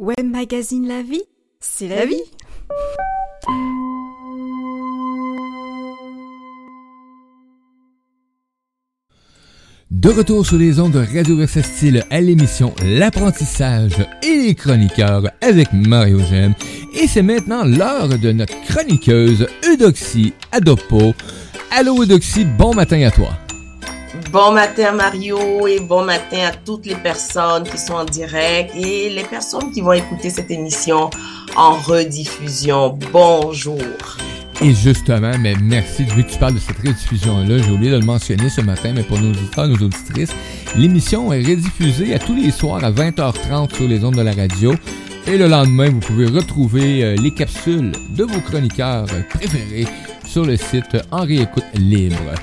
Web Magazine La Vie, c'est la vie. De retour sur les ondes de Radio Style à l'émission L'apprentissage et les chroniqueurs avec Mario Gem. Et c'est maintenant l'heure de notre chroniqueuse Eudoxie Adopo. Allô Eudoxie, bon matin à toi. Bon matin Mario et bon matin à toutes les personnes qui sont en direct et les personnes qui vont écouter cette émission en rediffusion. Bonjour. Et justement, mais merci, vu que tu parles de cette rediffusion-là, j'ai oublié de le mentionner ce matin, mais pour nos auditeurs, nos auditrices, l'émission est rediffusée à tous les soirs à 20h30 sur les ondes de la radio. Et le lendemain, vous pouvez retrouver euh, les capsules de vos chroniqueurs préférés sur le site Henri Écoute Libre.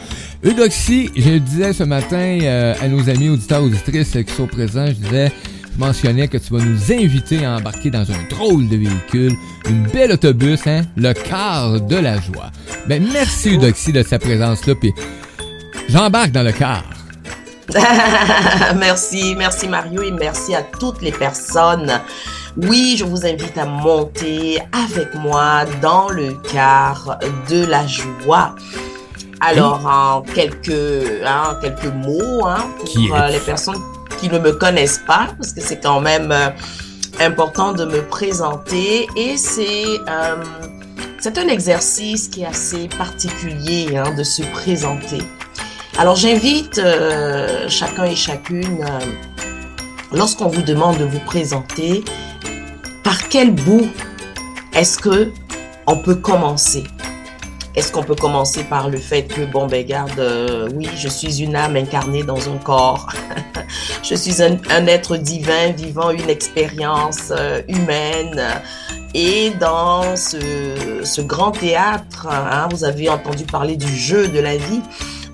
Eudoxie, je disais ce matin euh, à nos amis auditeurs auditrices qui sont présents, je disais, je mentionnais que tu vas nous inviter à embarquer dans un drôle de véhicule, une belle autobus, hein, le car de la joie. Ben merci Eudoxie de sa présence là, puis j'embarque dans le car. merci, merci Mario et merci à toutes les personnes. Oui, je vous invite à monter avec moi dans le car de la joie. Alors, en quelques, hein, quelques mots, hein, pour euh, les personnes qui ne me connaissent pas, parce que c'est quand même euh, important de me présenter. Et c'est euh, c'est un exercice qui est assez particulier hein, de se présenter. Alors, j'invite chacun et chacune, lorsqu'on vous demande de vous présenter, par quel bout est-ce que on peut commencer? Est-ce qu'on peut commencer par le fait que, bon, ben, garde, euh, oui, je suis une âme incarnée dans un corps. je suis un, être divin vivant une expérience euh, humaine. Et dans ce, grand théâtre, hein, vous avez entendu parler du jeu de la vie.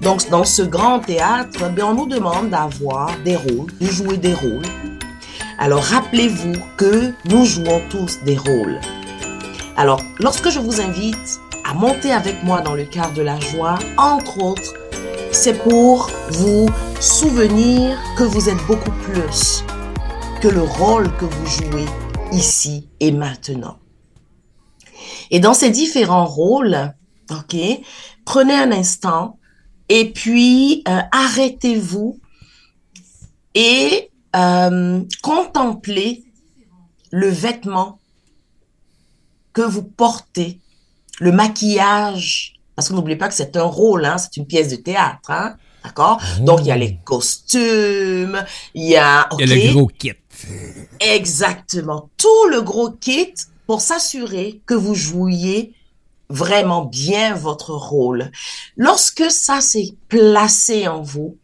Donc, dans ce grand théâtre, ben, on nous demande d'avoir des rôles, de jouer des rôles. Alors, rappelez-vous que nous jouons tous des rôles. Alors, lorsque je vous invite à monter avec moi dans le car de la joie, entre autres, c'est pour vous souvenir que vous êtes beaucoup plus que le rôle que vous jouez ici et maintenant. Et dans ces différents rôles, prenez un instant et puis euh, arrêtez-vous et euh, contemplez le vêtement que vous portez le maquillage, parce que n'oubliez pas que c'est un rôle, hein, c'est une pièce de théâtre, hein, d'accord? Donc il y a les costumes, il y a, il y a le gros kit. Exactement, tout le gros kit pour s'assurer que vous jouiez vraiment bien votre rôle. Lorsque ça s'est placé en vous,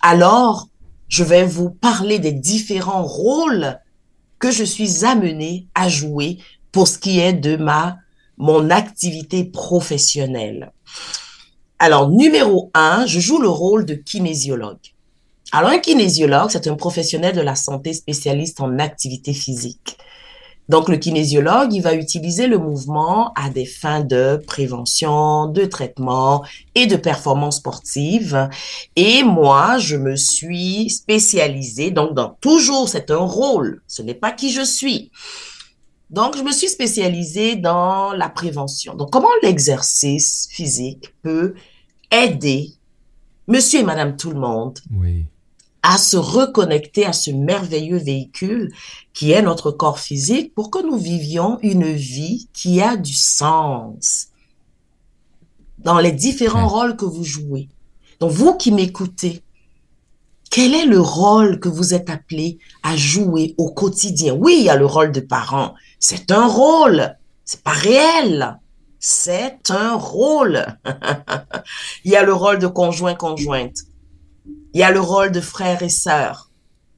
alors je vais vous parler des différents rôles que je suis amenée à jouer pour ce qui est de ma mon activité professionnelle. Alors, numéro un, je joue le rôle de kinésiologue. Alors, un kinésiologue, c'est un professionnel de la santé spécialiste en activité physique. Donc, le kinésiologue, il va utiliser le mouvement à des fins de prévention, de traitement et de performance sportive. Et moi, je me suis spécialisée, donc dans toujours, c'est un rôle, ce n'est pas qui je suis. Donc, je me suis spécialisée dans la prévention. Donc, comment l'exercice physique peut aider monsieur et madame tout le monde à se reconnecter à ce merveilleux véhicule qui est notre corps physique pour que nous vivions une vie qui a du sens dans les différents rôles que vous jouez. Donc, vous qui m'écoutez, quel est le rôle que vous êtes appelé à jouer au quotidien? Oui, il y a le rôle de parent. C'est un rôle. C'est pas réel. C'est un rôle. il y a le rôle de conjoint-conjointe. Il y a le rôle de frère et sœur.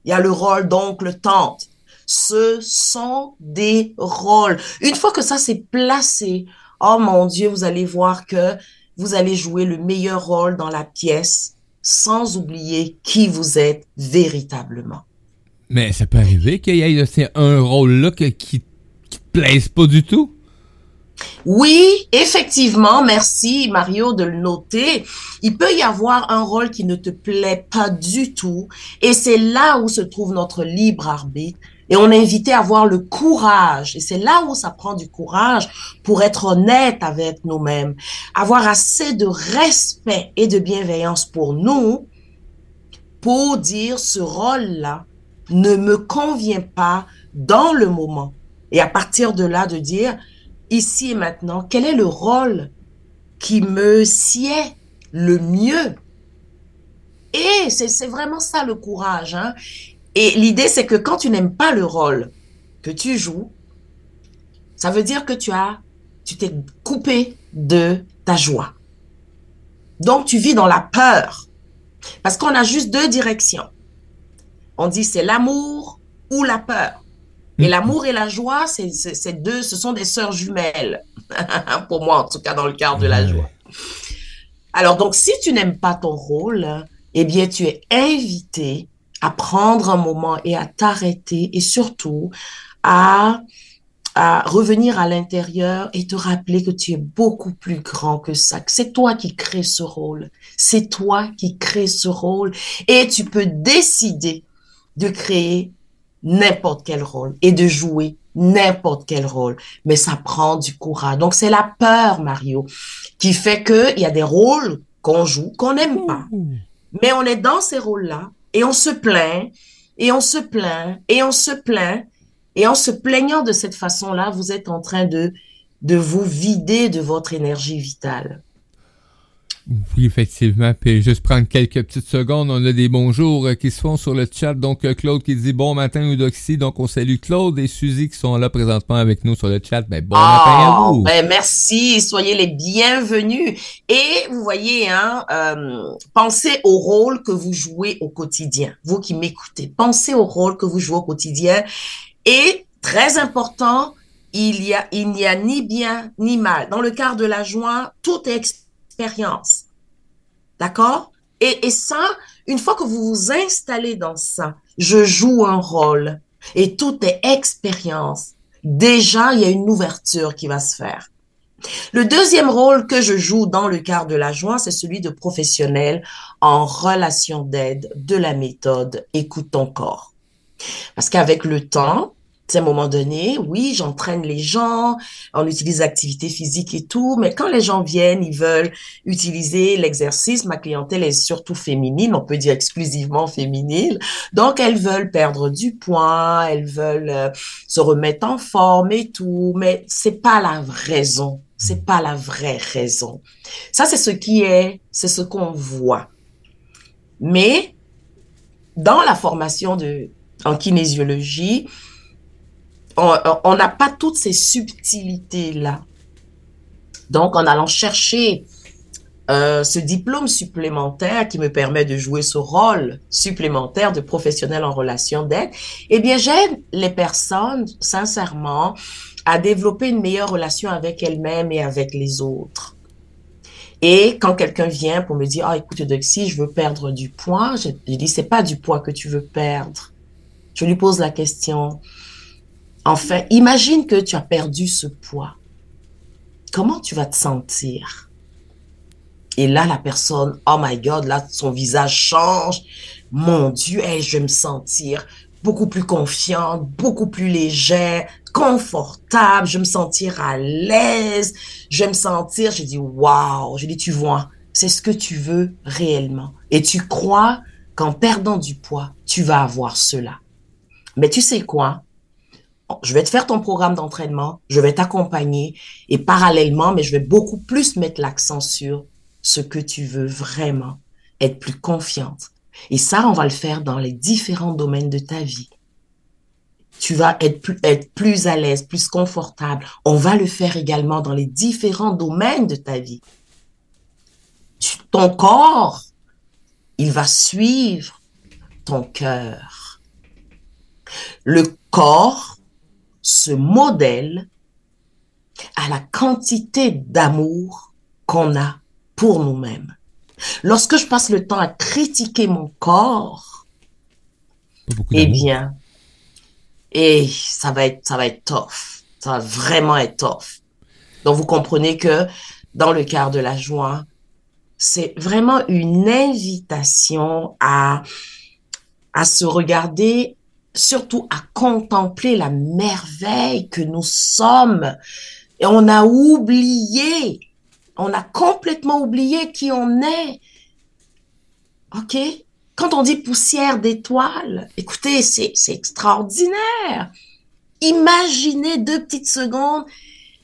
Il y a le rôle d'oncle-tante. Ce sont des rôles. Une fois que ça s'est placé, oh mon Dieu, vous allez voir que vous allez jouer le meilleur rôle dans la pièce sans oublier qui vous êtes véritablement. Mais ça peut arriver qu'il y ait un rôle là qui, qui te plaise pas du tout? Oui, effectivement, merci Mario de le noter. Il peut y avoir un rôle qui ne te plaît pas du tout et c'est là où se trouve notre libre arbitre. Et on est invité à avoir le courage, et c'est là où ça prend du courage pour être honnête avec nous-mêmes, avoir assez de respect et de bienveillance pour nous, pour dire ce rôle-là ne me convient pas dans le moment. Et à partir de là, de dire, ici et maintenant, quel est le rôle qui me sied le mieux? Et c'est vraiment ça le courage. Hein? Et l'idée, c'est que quand tu n'aimes pas le rôle que tu joues, ça veut dire que tu as, tu t'es coupé de ta joie. Donc, tu vis dans la peur. Parce qu'on a juste deux directions. On dit c'est l'amour ou la peur. Et mm. l'amour et la joie, c'est deux, ce sont des sœurs jumelles. Pour moi, en tout cas, dans le cadre de la joie. Alors, donc, si tu n'aimes pas ton rôle, eh bien, tu es invité à prendre un moment et à t'arrêter et surtout à, à revenir à l'intérieur et te rappeler que tu es beaucoup plus grand que ça, que c'est toi qui crée ce rôle. C'est toi qui crée ce rôle et tu peux décider de créer n'importe quel rôle et de jouer n'importe quel rôle, mais ça prend du courage. Donc c'est la peur, Mario, qui fait que il y a des rôles qu'on joue qu'on n'aime pas. Mais on est dans ces rôles-là et on se plaint et on se plaint et on se plaint et en se plaignant de cette façon-là, vous êtes en train de de vous vider de votre énergie vitale. Oui, effectivement. Puis juste prendre quelques petites secondes. On a des bonjours euh, qui se font sur le chat. Donc, euh, Claude qui dit bon matin, Eudoxie. Donc, on salue Claude et Suzy qui sont là présentement avec nous sur le chat. Ben, bon matin à vous. Ben, merci. Soyez les bienvenus. Et vous voyez, hein, euh, pensez au rôle que vous jouez au quotidien. Vous qui m'écoutez, pensez au rôle que vous jouez au quotidien. Et, très important, il y a, il n'y a ni bien ni mal. Dans le cas de la joie, tout est D'accord? Et, et ça, une fois que vous vous installez dans ça, je joue un rôle et tout est expérience. Déjà, il y a une ouverture qui va se faire. Le deuxième rôle que je joue dans le quart de la joie, c'est celui de professionnel en relation d'aide de la méthode Écoute ton corps. Parce qu'avec le temps, à un moment donné, oui, j'entraîne les gens, on utilise l'activité physique et tout, mais quand les gens viennent, ils veulent utiliser l'exercice, ma clientèle est surtout féminine, on peut dire exclusivement féminine, donc elles veulent perdre du poids, elles veulent euh, se remettre en forme et tout, mais c'est pas la raison, c'est pas la vraie raison. Ça, c'est ce qui est, c'est ce qu'on voit. Mais dans la formation de en kinésiologie, on n'a pas toutes ces subtilités-là. Donc, en allant chercher euh, ce diplôme supplémentaire qui me permet de jouer ce rôle supplémentaire de professionnel en relation d'aide, eh bien, j'aide les personnes, sincèrement, à développer une meilleure relation avec elles-mêmes et avec les autres. Et quand quelqu'un vient pour me dire, ah, écoute, si je veux perdre du poids, je, je dis, c'est pas du poids que tu veux perdre. Je lui pose la question, Enfin, imagine que tu as perdu ce poids. Comment tu vas te sentir? Et là, la personne, oh my God, là, son visage change. Mon Dieu, je vais me sentir beaucoup plus confiante, beaucoup plus légère, confortable, je vais me sentir à l'aise, je vais me sentir, j'ai dit, waouh, je dis, tu vois, c'est ce que tu veux réellement. Et tu crois qu'en perdant du poids, tu vas avoir cela. Mais tu sais quoi? Je vais te faire ton programme d'entraînement, je vais t'accompagner et parallèlement, mais je vais beaucoup plus mettre l'accent sur ce que tu veux vraiment, être plus confiante. Et ça, on va le faire dans les différents domaines de ta vie. Tu vas être plus, être plus à l'aise, plus confortable. On va le faire également dans les différents domaines de ta vie. ton corps, il va suivre ton cœur. Le corps ce modèle à la quantité d'amour qu'on a pour nous-mêmes. Lorsque je passe le temps à critiquer mon corps, eh bien, et ça va être, ça va être tough. Ça va vraiment être tough. Donc, vous comprenez que dans le quart de la joie, c'est vraiment une invitation à, à se regarder surtout à contempler la merveille que nous sommes. Et on a oublié, on a complètement oublié qui on est. OK? Quand on dit poussière d'étoiles, écoutez, c'est extraordinaire. Imaginez deux petites secondes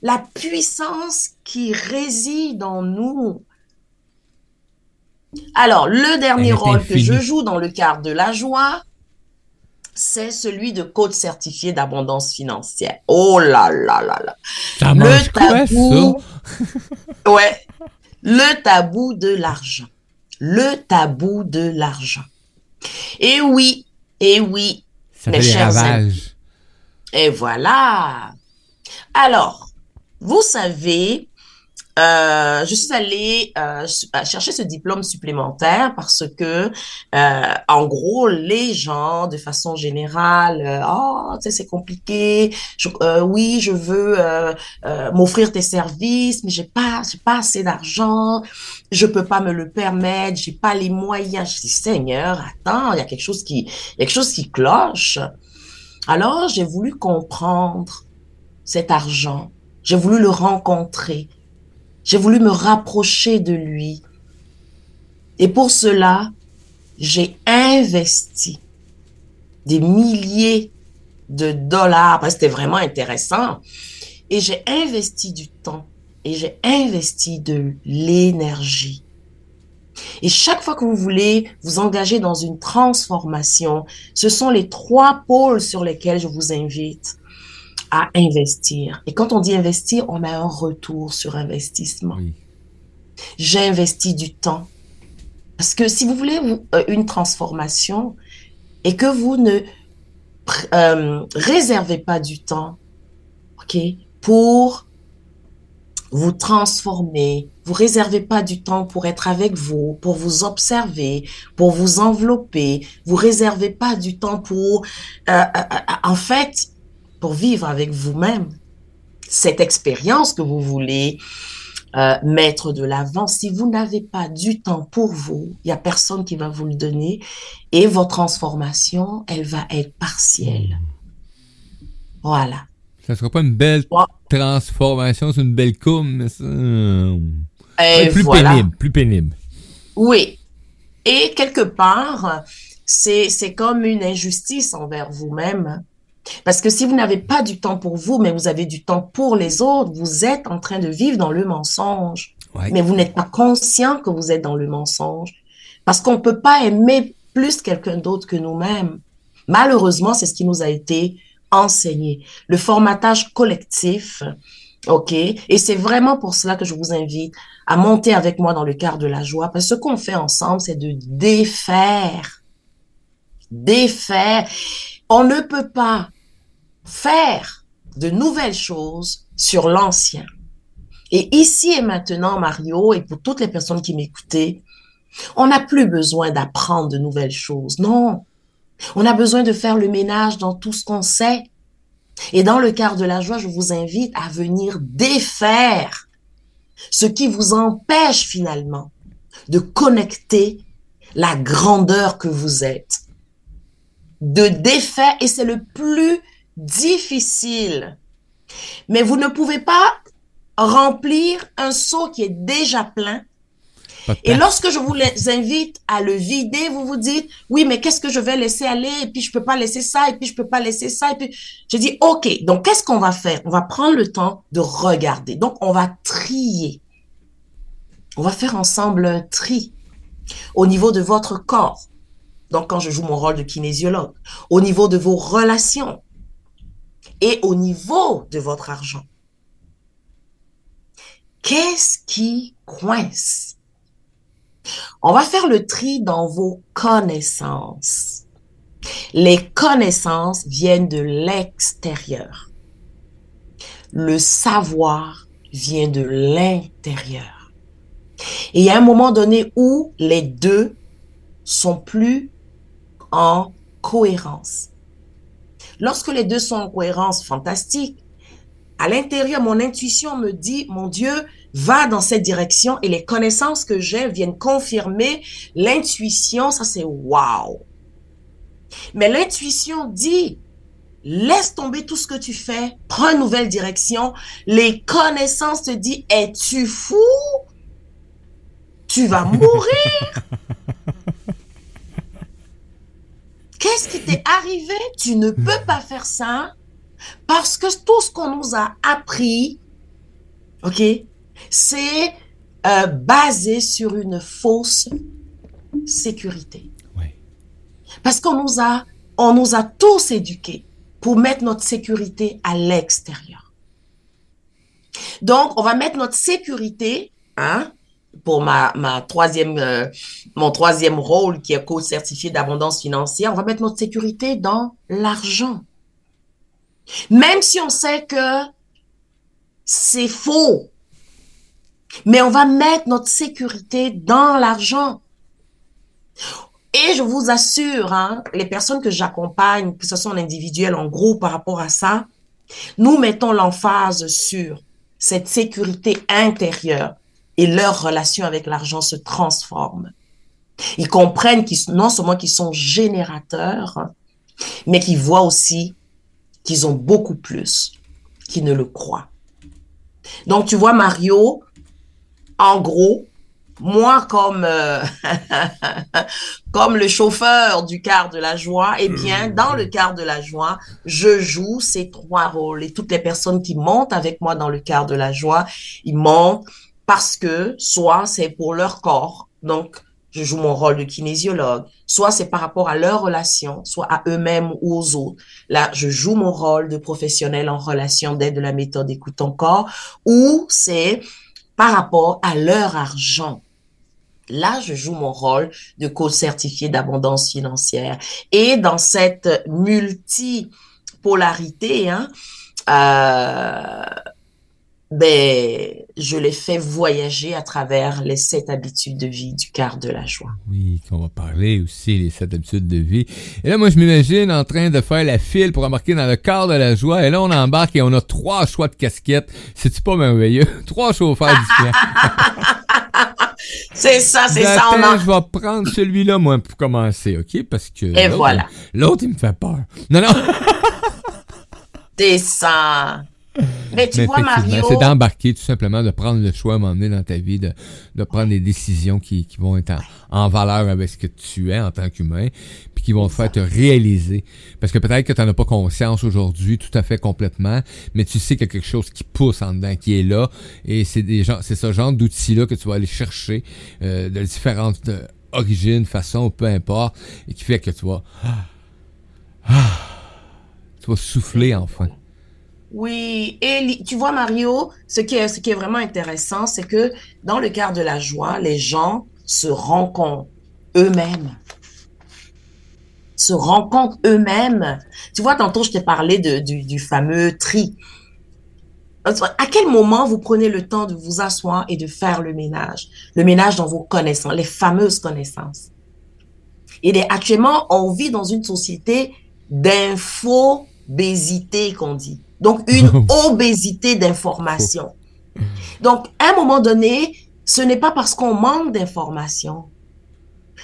la puissance qui réside en nous. Alors, le dernier rôle que je joue dans le cadre de la joie, c'est celui de coach certifié d'abondance financière. Oh là là là là. le tabou. ouais. Le tabou de l'argent. Le tabou de l'argent. Et oui, et oui, Ça mes chers amis. Et voilà. Alors, vous savez, euh, je suis allée euh, chercher ce diplôme supplémentaire parce que, euh, en gros, les gens, de façon générale, oh, tu sais, c'est compliqué. oui, je veux m'offrir tes services, mais j'ai pas, j'ai pas assez d'argent. Je peux pas me le permettre. J'ai pas les moyens. Je dis Seigneur, attends, il y a quelque chose qui, y a quelque chose qui cloche. Alors, j'ai voulu comprendre cet argent. J'ai voulu le rencontrer. J'ai voulu me rapprocher de lui. Et pour cela, j'ai investi des milliers de dollars. C'était vraiment intéressant. Et j'ai investi du temps et j'ai investi de l'énergie. Et chaque fois que vous voulez vous engager dans une transformation, ce sont les trois pôles sur lesquels je vous invite à investir. Et quand on dit investir, on a un retour sur investissement. J'ai investi du temps. Parce que si vous voulez euh, une transformation et que vous ne euh, réservez pas du temps, OK, pour vous transformer, vous réservez pas du temps pour être avec vous, pour vous observer, pour vous envelopper, vous réservez pas du temps pour, euh, en fait, pour vivre avec vous-même cette expérience que vous voulez euh, mettre de l'avant. Si vous n'avez pas du temps pour vous, il y a personne qui va vous le donner et votre transformation, elle va être partielle. Voilà. Ça sera pas une belle transformation, c'est une belle courbe, mais ça... Et plus pénible, plus pénible. Oui. Et quelque part, c'est comme une injustice envers vous-même parce que si vous n'avez pas du temps pour vous, mais vous avez du temps pour les autres, vous êtes en train de vivre dans le mensonge. Mais vous n'êtes pas conscient que vous êtes dans le mensonge. Parce qu'on ne peut pas aimer plus quelqu'un d'autre que nous-mêmes. Malheureusement, c'est ce qui nous a été enseigné. Le formatage collectif, OK? Et c'est vraiment pour cela que je vous invite à monter avec moi dans le quart de la joie. Parce que ce qu'on fait ensemble, c'est de défaire. Défaire. On ne peut pas faire de nouvelles choses sur l'ancien. Et ici et maintenant, Mario, et pour toutes les personnes qui m'écoutaient, on n'a plus besoin d'apprendre de nouvelles choses. Non. On a besoin de faire le ménage dans tout ce qu'on sait. Et dans le quart de la joie, je vous invite à venir défaire ce qui vous empêche finalement de connecter la grandeur que vous êtes. De défaire, et c'est le plus difficile. Mais vous ne pouvez pas remplir un seau qui est déjà plein. Et lorsque je vous invite à le vider, vous vous dites, oui, mais qu'est-ce que je vais laisser aller? Et puis, je peux pas laisser ça, et puis, je peux pas laisser ça. Et puis, je dis, OK, donc, qu'est-ce qu'on va faire? On va prendre le temps de regarder. Donc, on va trier. On va faire ensemble un tri au niveau de votre corps. Donc, quand je joue mon rôle de kinésiologue, au niveau de vos relations, et au niveau de votre argent. Qu'est-ce qui coince? On va faire le tri dans vos connaissances. Les connaissances viennent de l'extérieur. Le savoir vient de l'intérieur. Et il a un moment donné où les deux sont plus en cohérence. Lorsque les deux sont en cohérence, fantastique. À l'intérieur, mon intuition me dit, mon Dieu, va dans cette direction et les connaissances que j'ai viennent confirmer l'intuition. Ça, c'est wow. Mais l'intuition dit, laisse tomber tout ce que tu fais, prends une nouvelle direction. Les connaissances te disent, es-tu fou? Tu vas mourir. Qu'est-ce qui t'est arrivé? Tu ne peux pas faire ça parce que tout ce qu'on nous a appris, ok, c'est euh, basé sur une fausse sécurité. Parce qu'on nous a, on nous a tous éduqués pour mettre notre sécurité à l'extérieur. Donc, on va mettre notre sécurité, hein, pour ma, troisième, euh, mon troisième rôle qui est coach certifié d'abondance financière, on va mettre notre sécurité dans l'argent. Même si on sait que c'est faux, mais on va mettre notre sécurité dans l'argent. Et je vous assure, hein, les personnes que j'accompagne, que ce soit en individuel, en groupe par rapport à ça, nous mettons l'emphase sur cette sécurité intérieure et leur relation avec l'argent se transforme. Ils comprennent qu'ils, non seulement qu'ils sont générateurs, mais qu'ils voient aussi qu'ils ont beaucoup plus qu'ils ne le croient. Donc, tu vois, Mario, en gros, moi, comme, euh, comme le chauffeur du quart de la joie, eh bien, dans le quart de la joie, je joue ces trois rôles. Et toutes les personnes qui montent avec moi dans le quart de la joie, ils montent parce que soit c'est pour leur corps, donc je joue mon rôle de kinésiologue, soit c'est par rapport à leur relation, soit à eux-mêmes ou aux autres. Là, je joue mon rôle de professionnel en relation d'aide de la méthode écoute ton corps, ou c'est par rapport à leur argent. Là, je joue mon rôle de coach certifié d'abondance financière. Et dans cette multipolarité, hein, euh, ben, je les fais voyager à travers les sept habitudes de vie du quart de la joie. Oui, qu'on va parler aussi, les sept habitudes de vie. Et là, moi, je m'imagine en train de faire la file pour embarquer dans le quart de la joie. Et là, on embarque et on a trois choix de casquettes. C'est-tu pas merveilleux? trois chauffeurs différents. c'est ça, c'est ça. On Je vais prendre celui-là, moi, pour commencer, OK? Parce que. Et voilà. L'autre, il me fait peur. Non, non. ça. Mais tu vois, Mario. C'est d'embarquer, tout simplement, de prendre le choix à m'emmener dans ta vie, de, de prendre des décisions qui, qui vont être en, valeur avec ce que tu es en tant qu'humain, puis qui vont te faire te réaliser. Parce que peut-être que tu n'en as pas conscience aujourd'hui, tout à fait complètement, mais tu sais qu'il y a quelque chose qui pousse en dedans, qui est là, et c'est des gens, c'est ce genre d'outils-là que tu vas aller chercher, euh, de différentes euh, origines, façons, peu importe, et qui fait que tu vas, ah, ah, tu vas souffler enfin. Oui, et tu vois, Mario, ce qui est, vraiment intéressant, c'est que dans le quart de la joie, les gens se rencontrent eux-mêmes. Se rencontrent eux-mêmes. Tu vois, tantôt, je t'ai parlé du, du fameux tri. À quel moment vous prenez le temps de vous asseoir et de faire le ménage? Le ménage dans vos connaissances, les fameuses connaissances. Et actuellement, on vit dans une société d'infobésité, qu'on dit. Donc, une obésité d'information. Donc, à un moment donné, ce n'est pas parce qu'on manque d'informations.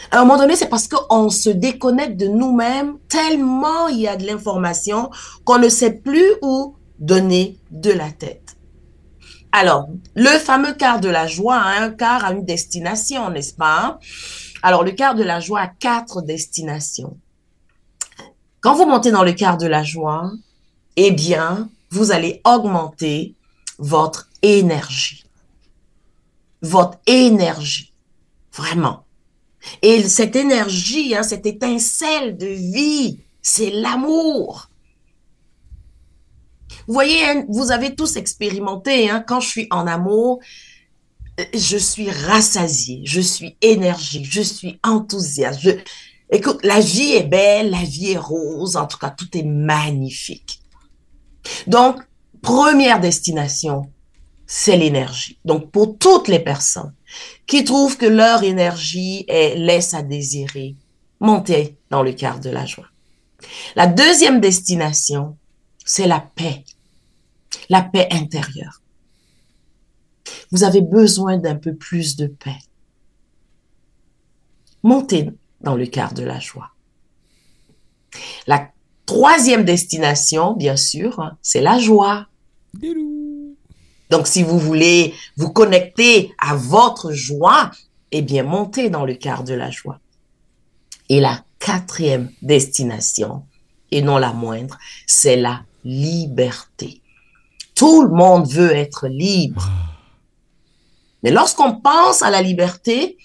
À un moment donné, c'est parce qu'on se déconnecte de nous-mêmes tellement il y a de l'information qu'on ne sait plus où donner de la tête. Alors, le fameux quart de la joie, un quart a une destination, n'est-ce pas? Alors, le quart de la joie a quatre destinations. Quand vous montez dans le quart de la joie, eh bien, vous allez augmenter votre énergie. Votre énergie. Vraiment. Et cette énergie, hein, cette étincelle de vie, c'est l'amour. Vous voyez, hein, vous avez tous expérimenté, hein, quand je suis en amour, je suis rassasiée, je suis énergique, je suis enthousiaste. Écoute, la vie est belle, la vie est rose, en tout cas, tout est magnifique. Donc, première destination, c'est l'énergie. Donc, pour toutes les personnes qui trouvent que leur énergie est, laisse à désirer, montez dans le quart de la joie. La deuxième destination, c'est la paix, la paix intérieure. Vous avez besoin d'un peu plus de paix. Montez dans le quart de la joie. La troisième destination, bien sûr, c'est la joie. Donc, si vous voulez vous connecter à votre joie, eh bien, montez dans le quart de la joie. Et la quatrième destination, et non la moindre, c'est la liberté. Tout le monde veut être libre. Mais lorsqu'on pense à la liberté,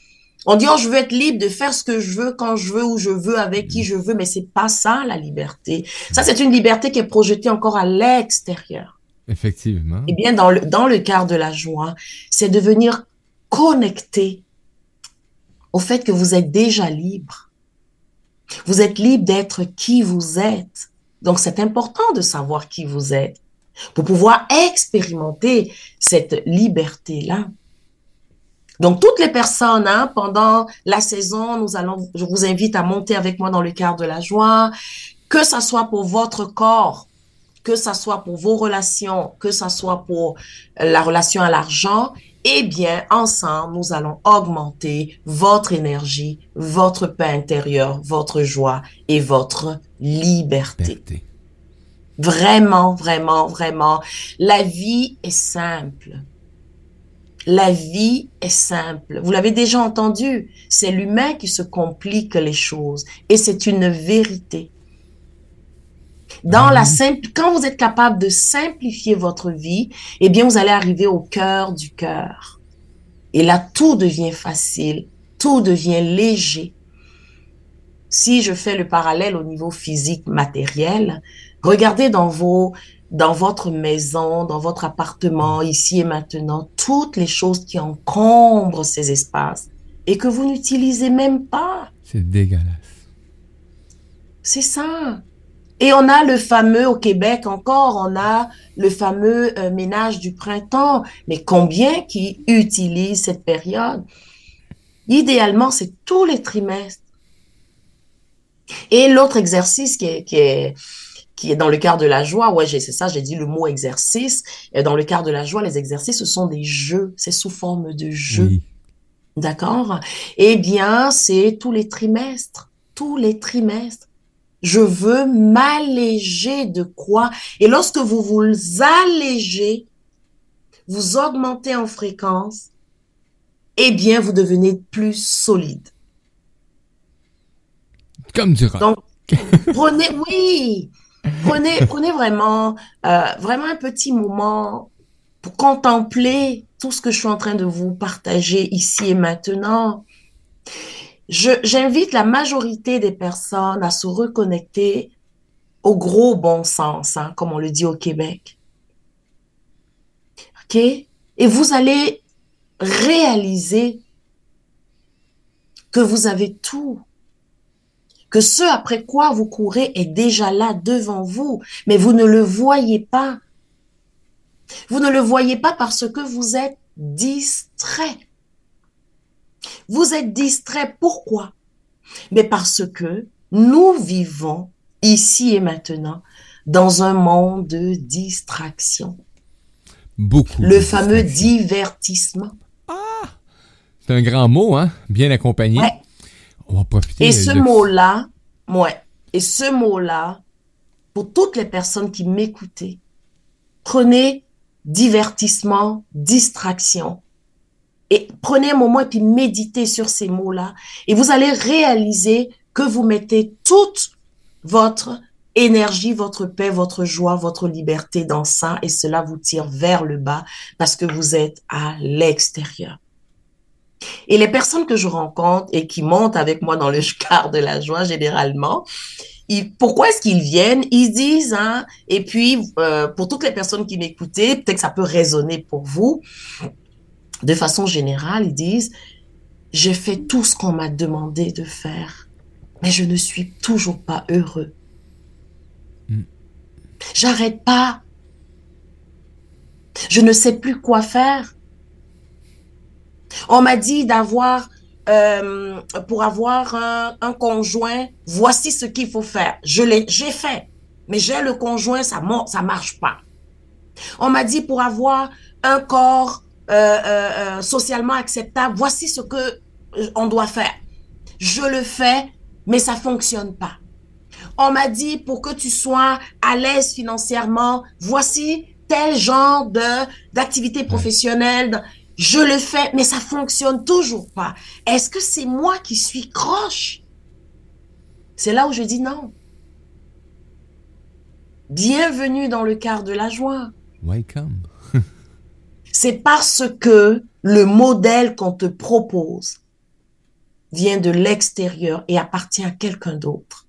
on dit, oh, je veux être libre de faire ce que je veux, quand je veux, où je veux, avec qui je veux, mais c'est pas ça, la liberté. Ça, c'est une liberté qui est projetée encore à l'extérieur. Effectivement. Eh bien, dans le, dans le quart de la joie, c'est de venir connecter au fait que vous êtes déjà libre. Vous êtes libre d'être qui vous êtes. Donc, c'est important de savoir qui vous êtes pour pouvoir expérimenter cette liberté-là. Donc, toutes les personnes, hein, pendant la saison, nous allons, je vous invite à monter avec moi dans le quart de la joie, que ça soit pour votre corps, que ça soit pour vos relations, que ça soit pour la relation à l'argent, eh bien, ensemble, nous allons augmenter votre énergie, votre paix intérieure, votre joie et votre liberté. Vraiment, vraiment, vraiment. La vie est simple. La vie est simple. Vous l'avez déjà entendu. C'est l'humain qui se complique les choses. Et c'est une vérité. Dans la simple, quand vous êtes capable de simplifier votre vie, eh bien, vous allez arriver au cœur du cœur. Et là, tout devient facile. Tout devient léger. Si je fais le parallèle au niveau physique matériel, regardez dans vos dans votre maison, dans votre appartement, ici et maintenant, toutes les choses qui encombrent ces espaces et que vous n'utilisez même pas. C'est dégueulasse. C'est ça. Et on a le fameux, au Québec encore, on a le fameux euh, ménage du printemps. Mais combien qui utilisent cette période? Idéalement, c'est tous les trimestres. Et l'autre exercice qui est, qui est, qui est dans le quart de la joie. Ouais, c'est ça, j'ai dit le mot exercice. Et dans le quart de la joie, les exercices, ce sont des jeux. C'est sous forme de jeux. D'accord? Eh bien, c'est tous les trimestres. Tous les trimestres. Je veux m'alléger de quoi? Et lorsque vous vous allégez, vous augmentez en fréquence, eh bien, vous devenez plus solide. Comme du rock. Donc, prenez, oui, Prenez, prenez vraiment, euh, vraiment un petit moment pour contempler tout ce que je suis en train de vous partager ici et maintenant. J'invite la majorité des personnes à se reconnecter au gros bon sens, hein, comme on le dit au Québec. OK? Et vous allez réaliser que vous avez tout que ce après quoi vous courez est déjà là devant vous, mais vous ne le voyez pas. Vous ne le voyez pas parce que vous êtes distrait. Vous êtes distrait. Pourquoi? Mais parce que nous vivons ici et maintenant dans un monde de distraction. Beaucoup. Le fameux divertissement. Ah! C'est un grand mot, hein? Bien accompagné. Et ce mot-là, ouais, et ce mot-là, pour toutes les personnes qui m'écoutaient, prenez divertissement, distraction. Et prenez un moment et puis méditez sur ces mots-là. Et vous allez réaliser que vous mettez toute votre énergie, votre paix, votre joie, votre liberté dans ça et cela vous tire vers le bas parce que vous êtes à l'extérieur. Et les personnes que je rencontre et qui montent avec moi dans le quart de la joie, généralement, pourquoi est-ce qu'ils viennent? Ils disent, hein, et puis euh, pour toutes les personnes qui m'écoutaient, peut-être que ça peut résonner pour vous, de façon générale, ils disent, j'ai fait tout ce qu'on m'a demandé de faire, mais je ne suis toujours pas heureux. Hmm. J'arrête pas. Je ne sais plus quoi faire. On m'a dit d'avoir, euh, pour avoir un, conjoint, voici ce qu'il faut faire. Je l'ai, j'ai fait, mais j'ai le conjoint, ça ça marche pas. On m'a dit pour avoir un corps euh, euh, socialement acceptable, voici ce que on doit faire. Je le fais, mais ça fonctionne pas. on m'a dit pour que tu sois à l'aise financièrement, voici tel genre de d'activité professionnelle. Je le fais, mais ça fonctionne toujours pas. Est-ce que c'est moi qui suis croche? C'est là où je dis non. Bienvenue dans le quart de la joie. Welcome. c'est parce que le modèle qu'on te propose vient de l'extérieur et appartient à quelqu'un d'autre.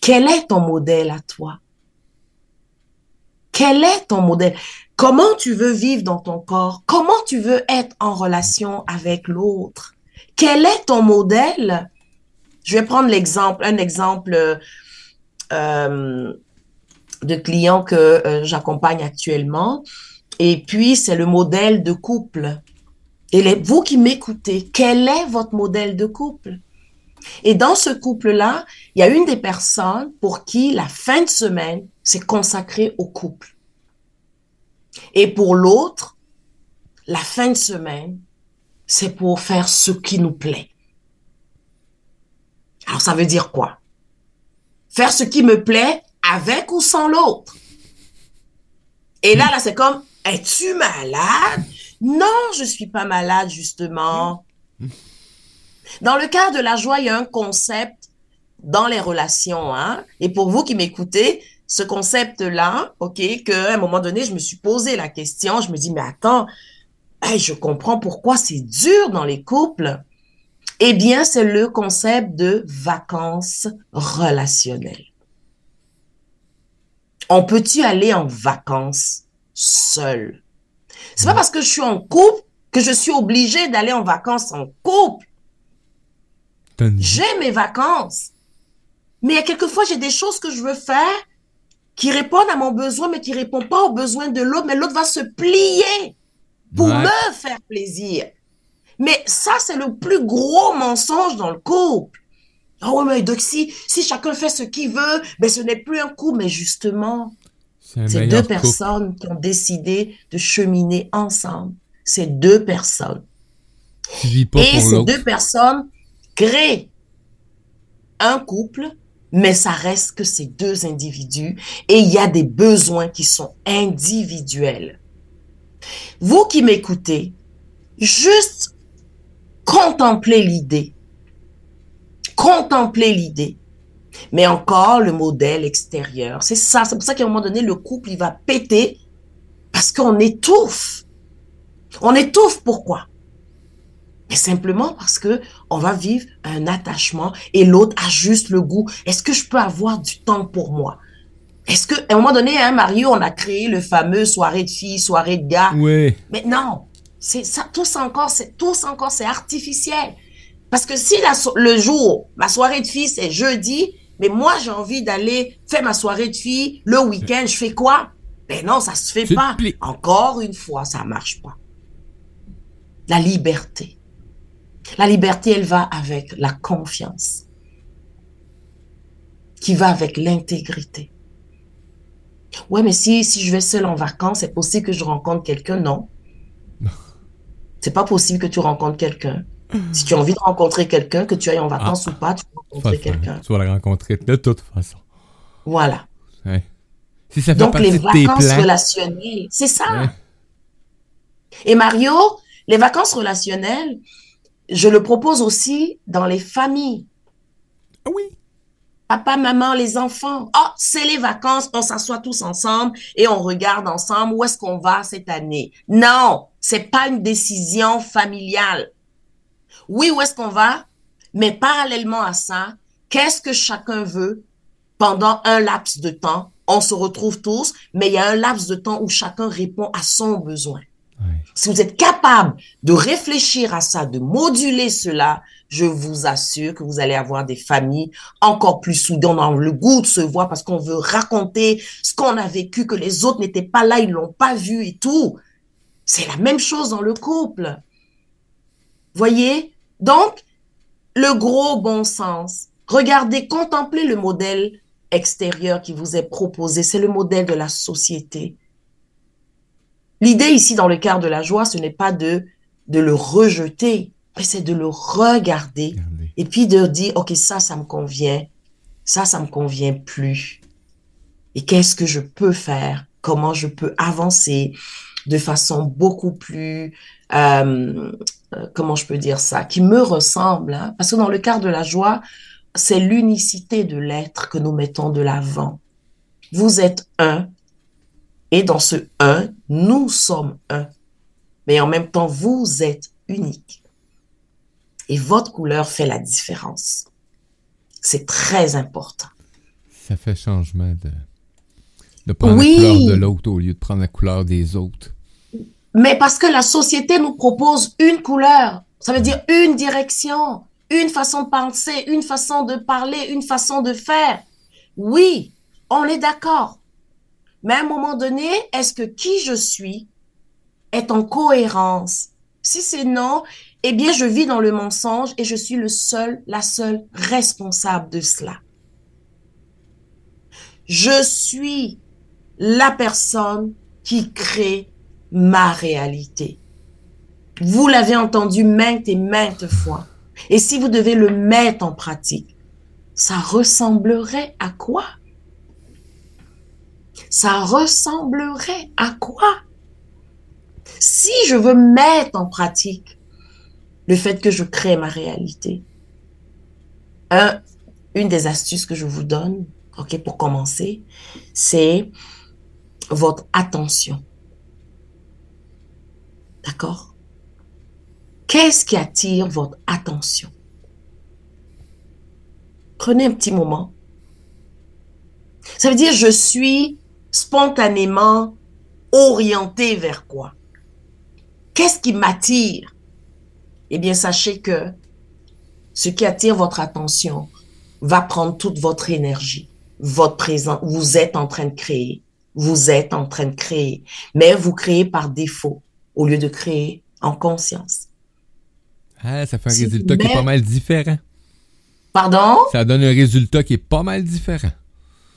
Quel est ton modèle à toi? Quel est ton modèle? Comment tu veux vivre dans ton corps? Comment tu veux être en relation avec l'autre? Quel est ton modèle? Je vais prendre l'exemple, un exemple euh, de clients que euh, j'accompagne actuellement. Et puis, c'est le modèle de couple. Et vous qui m'écoutez, quel est votre modèle de couple? Et dans ce couple-là, il y a une des personnes pour qui la fin de semaine, c'est consacré au couple. Et pour l'autre, la fin de semaine, c'est pour faire ce qui nous plaît. Alors, ça veut dire quoi? Faire ce qui me plaît avec ou sans l'autre. Et là, là, c'est comme, es-tu malade? Non, je suis pas malade, justement. Dans le cas de la joie, il y a un concept dans les relations, hein. Et pour vous qui m'écoutez, ce concept-là, ok, qu'à un moment donné, je me suis posé la question, je me dis, mais attends, je comprends pourquoi c'est dur dans les couples. Eh bien, c'est le concept de vacances relationnelles. On peut-tu aller en vacances seul? C'est pas parce que je suis en couple que je suis obligée d'aller en vacances en couple. J'ai mes vacances. Mais il y a quelquefois, j'ai des choses que je veux faire qui répondent à mon besoin, mais qui répondent pas aux besoins de l'autre, mais l'autre va se plier pour me faire plaisir. Mais ça, c'est le plus gros mensonge dans le couple. Oh, mais donc si, si chacun fait ce qu'il veut, mais ce n'est plus un couple, mais justement, c'est deux personnes qui ont décidé de cheminer ensemble. C'est deux personnes. Et ces deux personnes créent un couple, mais ça reste que ces deux individus et il y a des besoins qui sont individuels. Vous qui m'écoutez, juste contemplez l'idée. Contemplez l'idée. Mais encore le modèle extérieur. C'est ça. C'est pour ça qu'à un moment donné, le couple, il va péter parce qu'on étouffe. On étouffe pourquoi? Mais simplement parce que on va vivre un attachement et l'autre a juste le goût. Est-ce que je peux avoir du temps pour moi? Est-ce que, à un moment donné, hein, Mario, on a créé le fameux soirée de filles, soirée de gars. Oui. Mais non. C'est ça, tout ça encore, c'est, tout ça encore, c'est artificiel. Parce que si la, le jour, ma soirée de filles, c'est jeudi, mais moi, j'ai envie d'aller faire ma soirée de filles le week-end. Je fais quoi? Ben non, ça se fait pas. Encore une fois, ça marche pas. La liberté. La liberté, elle va avec la confiance. Qui va avec l'intégrité. Ouais, mais si, si je vais seul en vacances, c'est possible que je rencontre quelqu'un? Non. C'est pas possible que tu rencontres quelqu'un. Si tu as envie de rencontrer quelqu'un, que tu ailles en vacances ah. ou pas, tu vas rencontrer quelqu'un. Tu vas le rencontrer de toute façon. Voilà. Si ça fait Donc, les vacances relationnelles, c'est ça. Et Mario, les vacances relationnelles, je le propose aussi dans les familles. Ah oui. Papa, maman, les enfants. Oh, c'est les vacances, on s'assoit tous ensemble et on regarde ensemble où est-ce qu'on va cette année. Non, c'est pas une décision familiale. Oui, où est-ce qu'on va? Mais parallèlement à ça, qu'est-ce que chacun veut pendant un laps de temps? On se retrouve tous, mais il y a un laps de temps où chacun répond à son besoin. Si vous êtes capable de réfléchir à ça, de moduler cela, je vous assure que vous allez avoir des familles encore plus soudées. On a le goût de se voir parce qu'on veut raconter ce qu'on a vécu, que les autres n'étaient pas là, ils l'ont pas vu et tout. C'est la même chose dans le couple. Voyez? Donc, le gros bon sens. Regardez, contemplez le modèle extérieur qui vous est proposé. C'est le modèle de la société. L'idée ici, dans le quart de la joie, ce n'est pas de, de le rejeter, mais c'est de le regarder et puis de dire, OK, ça, ça me convient. ça, ça me convient plus. Et qu'est-ce que je peux faire? Comment je peux avancer de façon beaucoup plus, euh, euh, comment je peux dire ça, qui me ressemble. Hein? Parce que dans le cadre de la joie, c'est l'unicité de l'être que nous mettons de l'avant. Vous êtes un, et dans ce un, nous sommes un. Mais en même temps, vous êtes unique. Et votre couleur fait la différence. C'est très important. Ça fait changement de, de prendre la couleur de l'autre au lieu de prendre la couleur des autres. Mais parce que la société nous propose une couleur, ça veut dire une direction, une façon de penser, une façon de parler, une façon de faire. Oui, on est d'accord. Mais à un moment donné, est-ce que qui je suis est en cohérence? Si c'est non, eh bien, je vis dans le mensonge et je suis le seul, la seule responsable de cela. Je suis la personne qui crée ma réalité. Vous l'avez entendu maintes et maintes fois. Et si vous devez le mettre en pratique, ça ressemblerait à quoi? Ça ressemblerait à quoi? Si je veux mettre en pratique le fait que je crée ma réalité, un, une des astuces que je vous donne, pour commencer, c'est votre attention. D'accord? Qu'est-ce qui attire votre attention? Prenez un petit moment. Ça veut dire je suis spontanément orienté vers quoi? Qu'est-ce qui m'attire? Eh bien, sachez que ce qui attire votre attention va prendre toute votre énergie, votre présent. Vous êtes en train de créer. Vous êtes en train de créer. Mais vous créez par défaut au lieu de créer en conscience. Ah, ça fait un résultat qui est pas mal différent. Pardon? Ça donne un résultat qui est pas mal différent.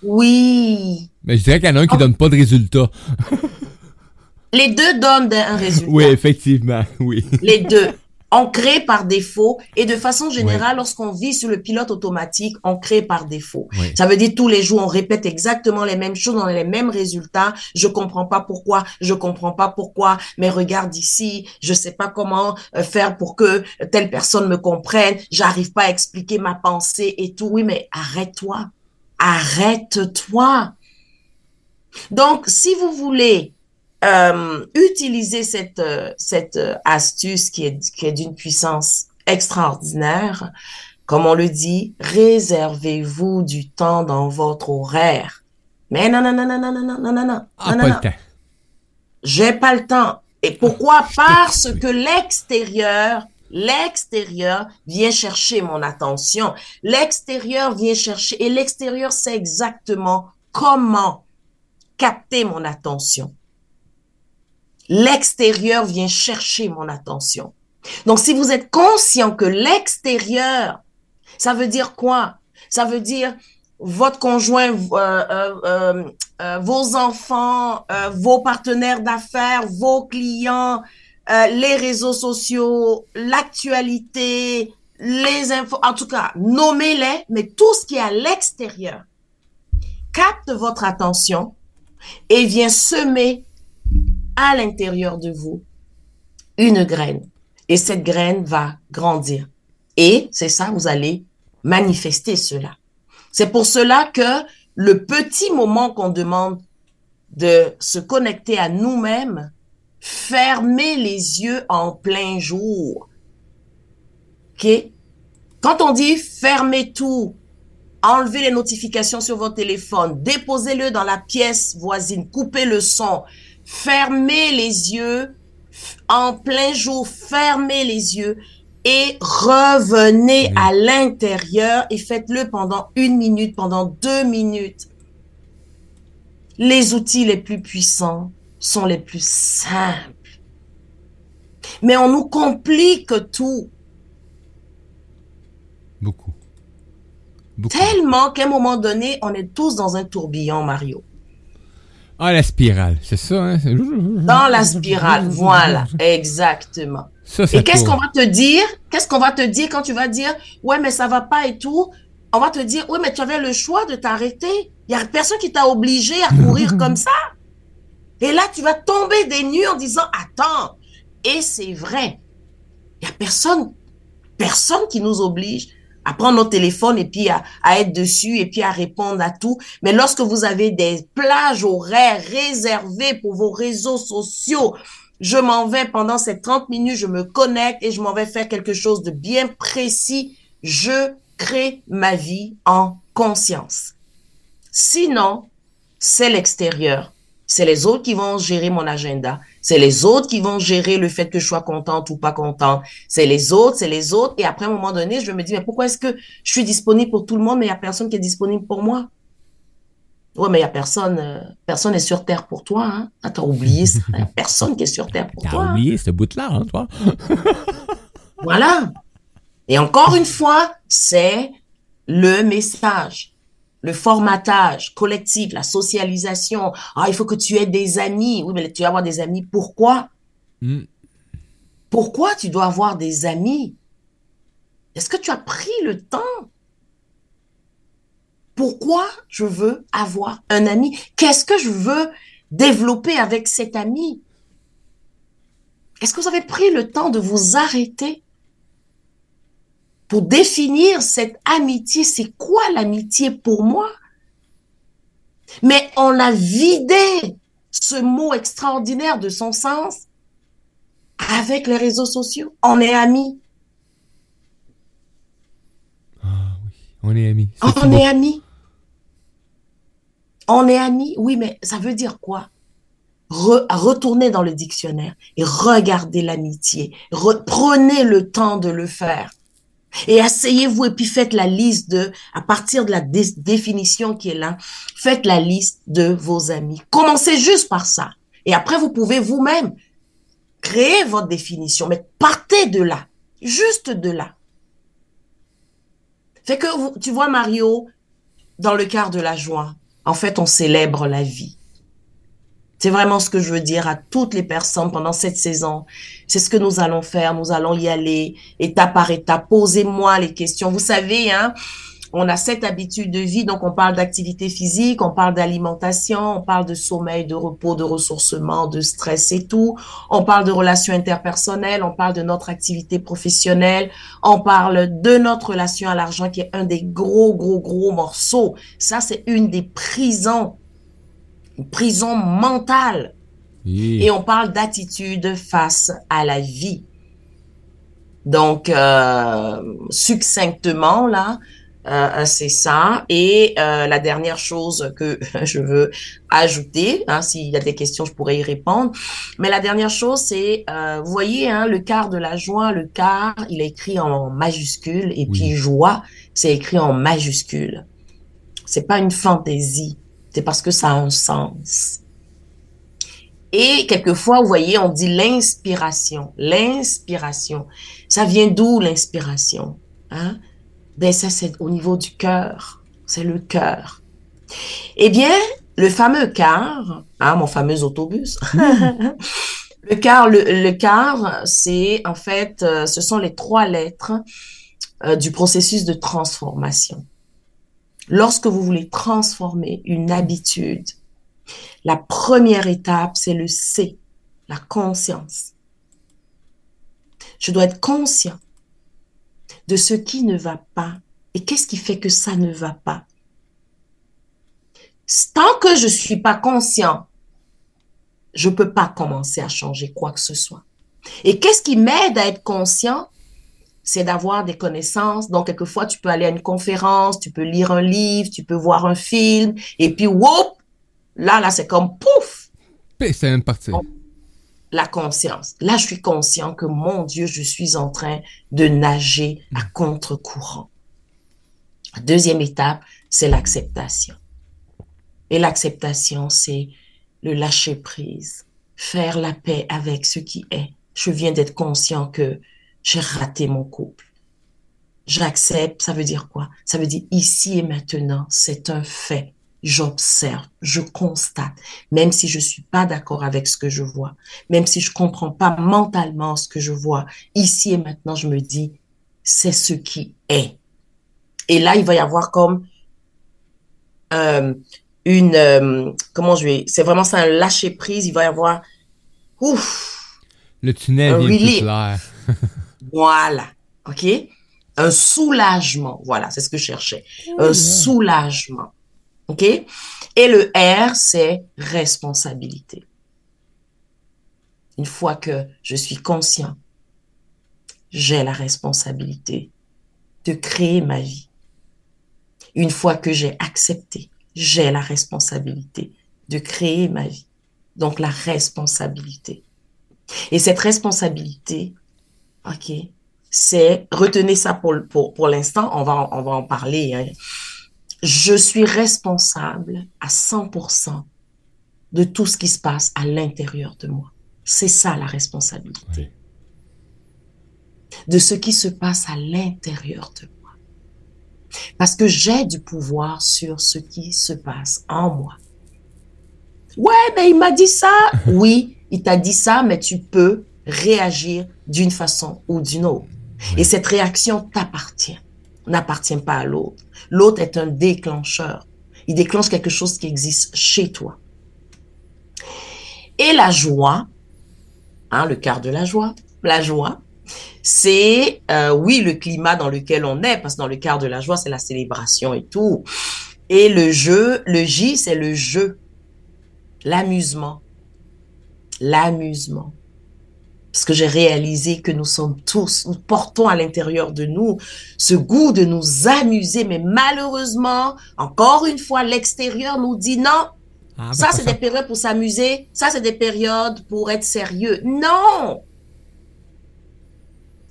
Oui. Mais je dirais qu'il y en a un qui oh. donne pas de résultat. Les deux donnent un résultat. Oui, effectivement, oui. Les deux on crée par défaut et de façon générale, lorsqu'on vit sur le pilote automatique, on crée par défaut. Ça veut dire tous les jours, on répète exactement les mêmes choses, on a les mêmes résultats. Je comprends pas pourquoi, je comprends pas pourquoi, mais regarde ici, je sais pas comment euh, faire pour que telle personne me comprenne, j'arrive pas à expliquer ma pensée et tout. Oui, mais arrête-toi. Arrête-toi. Donc, si vous voulez euh, utiliser cette, euh, cette euh, astuce qui est, qui est d'une puissance extraordinaire. Comme on le dit, réservez-vous du temps dans votre horaire. Mais non, non, non, non, non, non, non, non, non, non, ah, non, pas temps. J'ai pas le temps. Et pourquoi? Parce que l'extérieur, l'extérieur vient chercher mon attention. L'extérieur vient chercher, et l'extérieur sait exactement comment capter mon attention l'extérieur vient chercher mon attention. Donc, si vous êtes conscient que l'extérieur, ça veut dire quoi? Ça veut dire votre conjoint, euh, euh, euh, vos enfants, vos partenaires d'affaires, vos clients, les réseaux sociaux, l'actualité, les infos, en tout cas, nommez-les, mais tout ce qui est à l'extérieur capte votre attention et vient semer à l'intérieur de vous une graine. Et cette graine va grandir. Et c'est ça, vous allez manifester cela. C'est pour cela que le petit moment qu'on demande de se connecter à nous-mêmes, fermer les yeux en plein jour. OK? Quand on dit fermer tout, enlever les notifications sur votre téléphone, déposez-le dans la pièce voisine, coupez le son, fermez les yeux en plein jour, fermez les yeux et revenez à l'intérieur et faites-le pendant une minute, pendant deux minutes. Les outils les plus puissants sont les plus simples. Mais on nous complique tout. Beaucoup. Beaucoup. Tellement qu'à un moment donné, on est tous dans un tourbillon, Mario. Ah, la spirale, c'est ça, hein? Dans la spirale, voilà, exactement. et qu'est-ce qu'on va te dire? Qu'est-ce qu'on va te dire quand tu vas dire, ouais, mais ça va pas et tout? on va te dire, oui, mais tu avais le choix de t'arrêter. Il y a personne qui t'a obligé à courir comme ça. Et là, tu vas tomber des nues en disant, attends. Et c'est vrai. Il y a personne, personne qui nous oblige à prendre notre téléphone et puis à, être dessus et puis à répondre à tout. Mais lorsque vous avez des plages horaires réservées pour vos réseaux sociaux, je m'en vais pendant ces 30 minutes, je me connecte et je m'en vais faire quelque chose de bien précis. Je crée ma vie en conscience. Sinon, c'est l'extérieur. C'est les autres qui vont gérer mon agenda. C'est les autres qui vont gérer le fait que je sois contente ou pas contente. C'est les autres, c'est les autres. Et après, à un moment donné, je me dis, mais pourquoi est-ce que je suis disponible pour tout le monde, mais il n'y a personne qui est disponible pour moi? Ouais, mais il n'y a personne, euh, personne n'est sur Terre pour toi, hein. Ah, t'as oublié ça. Il n'y a personne qui est sur Terre pour toi. T'as oublié ce bout-là, hein, toi. voilà. Et encore une fois, c'est le message, le formatage collectif, la socialisation. Ah, il faut que tu aies des amis. Oui, mais tu dois avoir des amis. Pourquoi? Mm. Pourquoi tu dois avoir des amis? Est-ce que tu as pris le temps? Pourquoi je veux avoir un ami? Qu'est-ce que je veux développer avec cet ami? Est-ce que vous avez pris le temps de vous arrêter? Pour définir cette amitié C'est quoi l'amitié pour moi? Mais on a vidé ce mot extraordinaire de son sens avec les réseaux sociaux. On est amis. Ah oui, on est amis. on est amis. On est amis, oui, mais ça veut dire quoi? Retournez dans le dictionnaire et regardez l'amitié. Prenez le temps de le faire. Et asseyez-vous et puis faites la liste de, à partir de la définition qui est là, faites la liste de vos amis. Commencez juste par ça. Et après, vous pouvez vous-même créer votre définition, mais partez de là, juste de là. Fait que tu vois Mario dans le quart de la joie, en fait, on célèbre la vie. C'est vraiment ce que je veux dire à toutes les personnes pendant cette saison. C'est ce que nous allons faire. Nous allons y aller étape par étape. Posez-moi les questions. Vous savez, hein, on a cette habitude de vie, donc on parle d'activité physique, on parle d'alimentation, on parle de sommeil, de repos, de ressourcement, de stress et tout. On parle de relations interpersonnelles, on parle de notre activité professionnelle, on parle de notre relation à l'argent qui est un des gros, gros, gros morceaux. Ça, c'est une des prisons, une prison mentale. Et on parle d'attitude face à la vie. Donc, euh, succinctement, là, euh, c'est ça. Et euh, la dernière chose que je veux ajouter, hein, s'il y a des questions, je pourrais y répondre. Mais la dernière chose, c'est, euh, vous voyez, hein, le quart de la joie, le quart, il est écrit en majuscule, et puis joie, c'est écrit en majuscule. C'est pas une fantaisie, c'est parce que ça a un sens. Et quelquefois, vous voyez, on dit l'inspiration. L'inspiration. Ça vient d'où l'inspiration? Hein? ben ça c'est au niveau du cœur, c'est le cœur. Eh bien, le fameux car, hein, mon fameux autobus, le car, le, car, c'est en fait, euh, ce sont les trois lettres euh, du processus de transformation. Lorsque vous voulez transformer une habitude, la première étape, c'est le C, la conscience. Je dois être conscient de ce qui ne va pas. Et qu'est-ce qui fait que ça ne va pas Tant que je ne suis pas conscient, je ne peux pas commencer à changer quoi que ce soit. Et qu'est-ce qui m'aide à être conscient? C'est d'avoir des connaissances. Donc, quelquefois, tu peux aller à une conférence, tu peux lire un livre, tu peux voir un film, et puis, whoop, là, là, c'est comme pouf. C'est une partie la conscience. Là, je suis conscient que mon Dieu, je suis en train de nager à mm. contre-courant. Deuxième étape, c'est l'acceptation. Et l'acceptation, c'est le lâcher prise, faire la paix avec ce qui est. Je viens d'être conscient que j'ai raté mon couple. J'accepte, ça veut dire quoi? Ça veut dire ici et maintenant, c'est un fait j'observe, je constate, même si je suis pas d'accord avec ce que je vois, même si je comprends pas mentalement ce que je vois, ici et maintenant, je me dis, c'est ce qui est. Et là, il va y avoir comme euh, une, euh, comment je vais, c'est vraiment ça, un lâcher prise. Il va y avoir, ouf. Le tunnel est plus clair. voilà. OK? Un soulagement. Voilà, c'est ce que je cherchais. un soulagement. OK? Et le R, c'est responsabilité. Une fois que je suis conscient, j'ai la responsabilité de créer ma vie. Une fois que j'ai accepté, j'ai la responsabilité de créer ma vie. Donc la responsabilité. Et cette responsabilité, ok, c'est, retenez ça pour, pour, pour l'instant, on va, on va en parler. Hein. Je suis responsable à 100% de tout ce qui se passe à l'intérieur de moi. C'est ça la responsabilité. De ce qui se passe à l'intérieur de moi. Parce que j'ai du pouvoir sur ce qui se passe en moi. Ouais, mais il m'a dit ça. Oui, il t'a dit ça, mais tu peux réagir d'une façon ou d'une autre. Et cette réaction t'appartient, n'appartient pas à l'autre. L'autre est un déclencheur. Il déclenche quelque chose qui existe chez toi. Et la joie, hein, le quart de la joie, la joie, c'est euh, oui le climat dans lequel on est, parce que dans le quart de la joie, c'est la célébration et tout. Et le jeu, le J, c'est le jeu, l'amusement, l'amusement. Parce que j'ai réalisé que nous sommes tous, nous portons à l'intérieur de nous ce goût de nous amuser, mais malheureusement, encore une fois, l'extérieur nous dit non. Ah, ça, c'est des périodes pour s'amuser. Ça, c'est des périodes pour être sérieux. Non!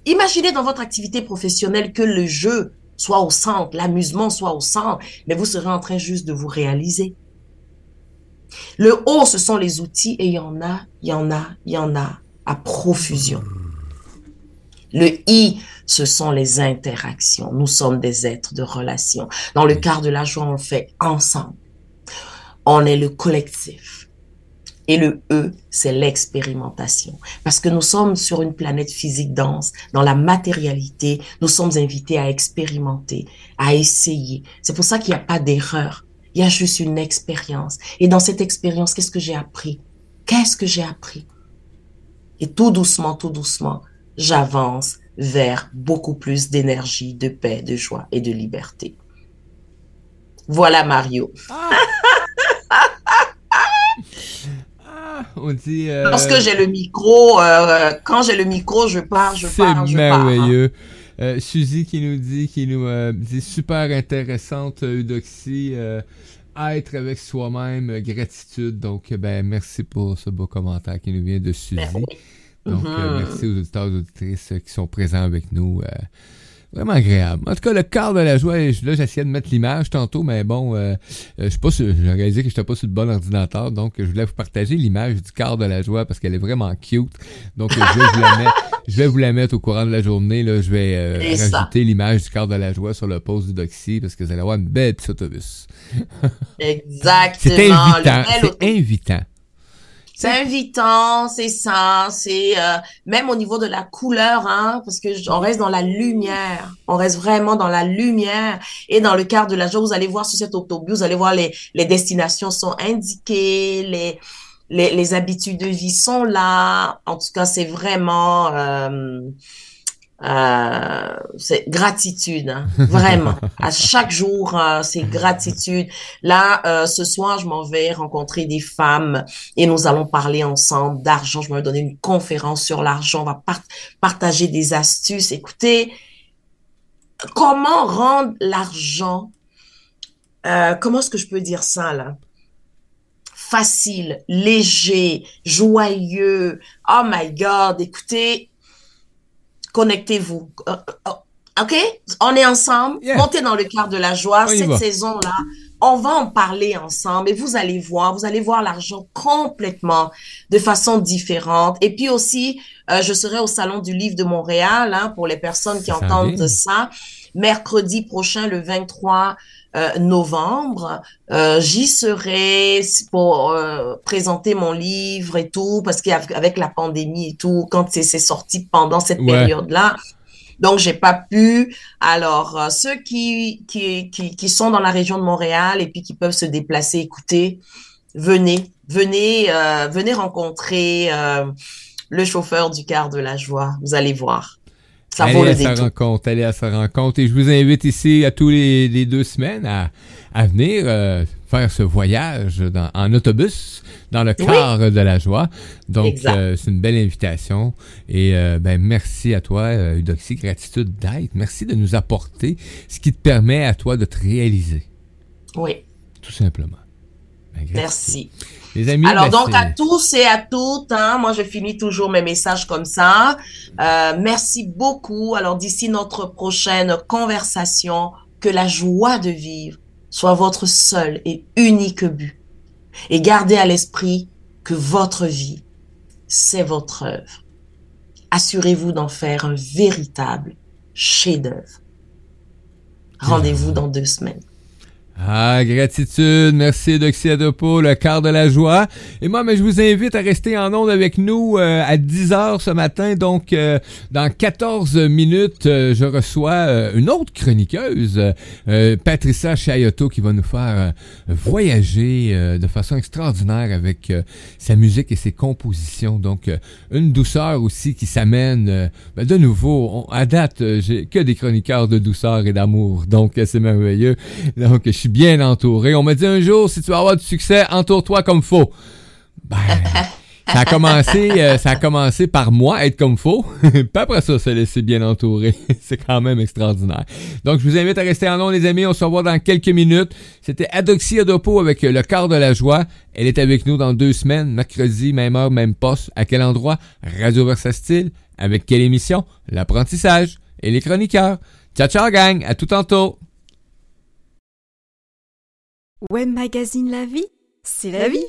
Imaginez dans votre activité professionnelle que le jeu soit au centre, l'amusement soit au centre, mais vous serez en train juste de vous réaliser. Le haut, ce sont les outils et il y en a, il y en a, il y en a à profusion. Le I, ce sont les interactions. Nous sommes des êtres de relation. Dans le quart de la joie, on le fait ensemble. On est le collectif. Et le E, c'est l'expérimentation. Parce que nous sommes sur une planète physique dense, dans la matérialité, nous sommes invités à expérimenter, à essayer. C'est pour ça qu'il n'y a pas d'erreur. Il y a juste une expérience. Et dans cette expérience, qu'est-ce que j'ai appris? Qu'est-ce que j'ai appris? Et tout doucement, tout doucement, j'avance vers beaucoup plus d'énergie, de paix, de joie et de liberté. Voilà Mario. Ah. Ah, on dit. Euh, Lorsque j'ai le micro, euh, quand j'ai le micro, je pars, je pars, je pars. C'est merveilleux. Euh, Suzy qui nous dit, qui nous dit super intéressante, Eudoxie être avec soi-même, euh, gratitude. Donc, euh, ben, merci pour ce beau commentaire qui nous vient de Suzy. Donc, euh, mm-hmm. merci aux auditeurs et auditrices qui sont présents avec nous. Vraiment agréable. En tout cas, le quart de la joie, là, j'essayais de mettre l'image tantôt, mais bon, euh, euh je suis pas j'ai réalisé que j'étais pas sur le bon ordinateur, donc je voulais vous partager l'image du quart de la joie parce qu'elle est vraiment cute. Donc, je vais vous la mettre, je vais vous la mettre au courant de la journée, là. Je vais euh, rajouter l'image du quart de la joie sur le post du Doxy parce que vous allez avoir une belle petite autobus. Exactement. C'est invitant. C'est invitant. C'est invitant, c'est ça, c'est euh, même au niveau de la couleur, hein, parce que on reste dans la lumière, on reste vraiment dans la lumière. Et dans le quart de la joie, vous allez voir sur cet autobus, vous allez voir les, les destinations sont indiquées, les, les, les habitudes de vie sont là. En tout cas, c'est vraiment euh, euh, c'est gratitude, hein, vraiment. à chaque jour, euh, c'est gratitude. Là, euh, ce soir, je m'en vais rencontrer des femmes et nous allons parler ensemble d'argent. Je vais donner une conférence sur l'argent. On va partager des astuces. Écoutez, comment rendre l'argent, comment est-ce que je peux dire ça là? Facile, léger, joyeux. Oh my God, écoutez, connectez-vous. Euh, euh, OK? On est ensemble. Montez dans le quart de la joie. Cette saison-là, on va en parler ensemble et vous allez voir, vous allez voir l'argent complètement de façon différente. Et puis aussi, euh, je serai au Salon du Livre de Montréal hein, pour les personnes qui entendent ça. Mercredi prochain, le 23 euh, novembre. Euh, J'y serai pour euh, présenter mon livre et tout, parce qu'avec la pandémie et tout, quand c'est sorti pendant cette période-là, Donc, j'ai pas pu. Alors, euh, ceux qui, qui, qui, qui, sont dans la région de Montréal et puis qui peuvent se déplacer, écoutez, venez, venez, euh, venez rencontrer euh, le chauffeur du car de la joie. Vous allez voir. Ça allez vaut à sa rencontre, allez à sa rencontre. Et je vous invite ici à tous les, les deux semaines à, à venir euh, faire ce voyage dans, en autobus dans le car de la joie. Donc, euh, c'est une belle invitation. Et euh, ben, merci à toi, Eudoxie, gratitude d'être. Merci de nous apporter ce qui te permet à toi de te réaliser. Oui. Tout simplement. Ben, merci. Les amis, Alors, ben, donc, à tous et à toutes, hein, moi, je finis toujours mes messages comme ça. Euh, merci beaucoup. Alors, d'ici notre prochaine conversation, que la joie de vivre soit votre seul et unique but. Et gardez à l'esprit que votre vie, c'est votre œuvre. Assurez-vous d'en faire un véritable chef-d'œuvre. Rendez-vous dans deux semaines. Ah, gratitude. Merci, Doxy le quart de la joie. Et moi, mais je vous invite à rester en onde avec nous euh, à 10 heures ce matin. Donc, euh, dans 14 minutes, euh, je reçois une autre chroniqueuse, Patricia Chayoto, qui va nous faire voyager de façon extraordinaire avec sa musique et ses compositions. Donc, une douceur aussi qui s'amène. Ben, de nouveau, à date, j'ai que des chroniqueurs de douceur et d'amour. Donc, c'est merveilleux. Donc, bien entouré. On m'a dit un jour, si tu veux avoir du succès, entoure-toi comme faut. Ben, ça a commencé, euh, ça a commencé par moi être comme faux. Puis après ça, se laisser bien entouré. C'est quand même extraordinaire. Donc, je vous invite à rester en nom, les amis. On se revoit dans quelques minutes. C'était Adoxy Adopo avec le quart de la joie. Elle est avec nous dans deux semaines, mercredi, même heure, même poste. À quel endroit? Radio Versa Style. Avec quelle émission? L'apprentissage et les chroniqueurs. Ciao, ciao, gang. À tout tantôt. Web Magazine La Vie, c'est la vie.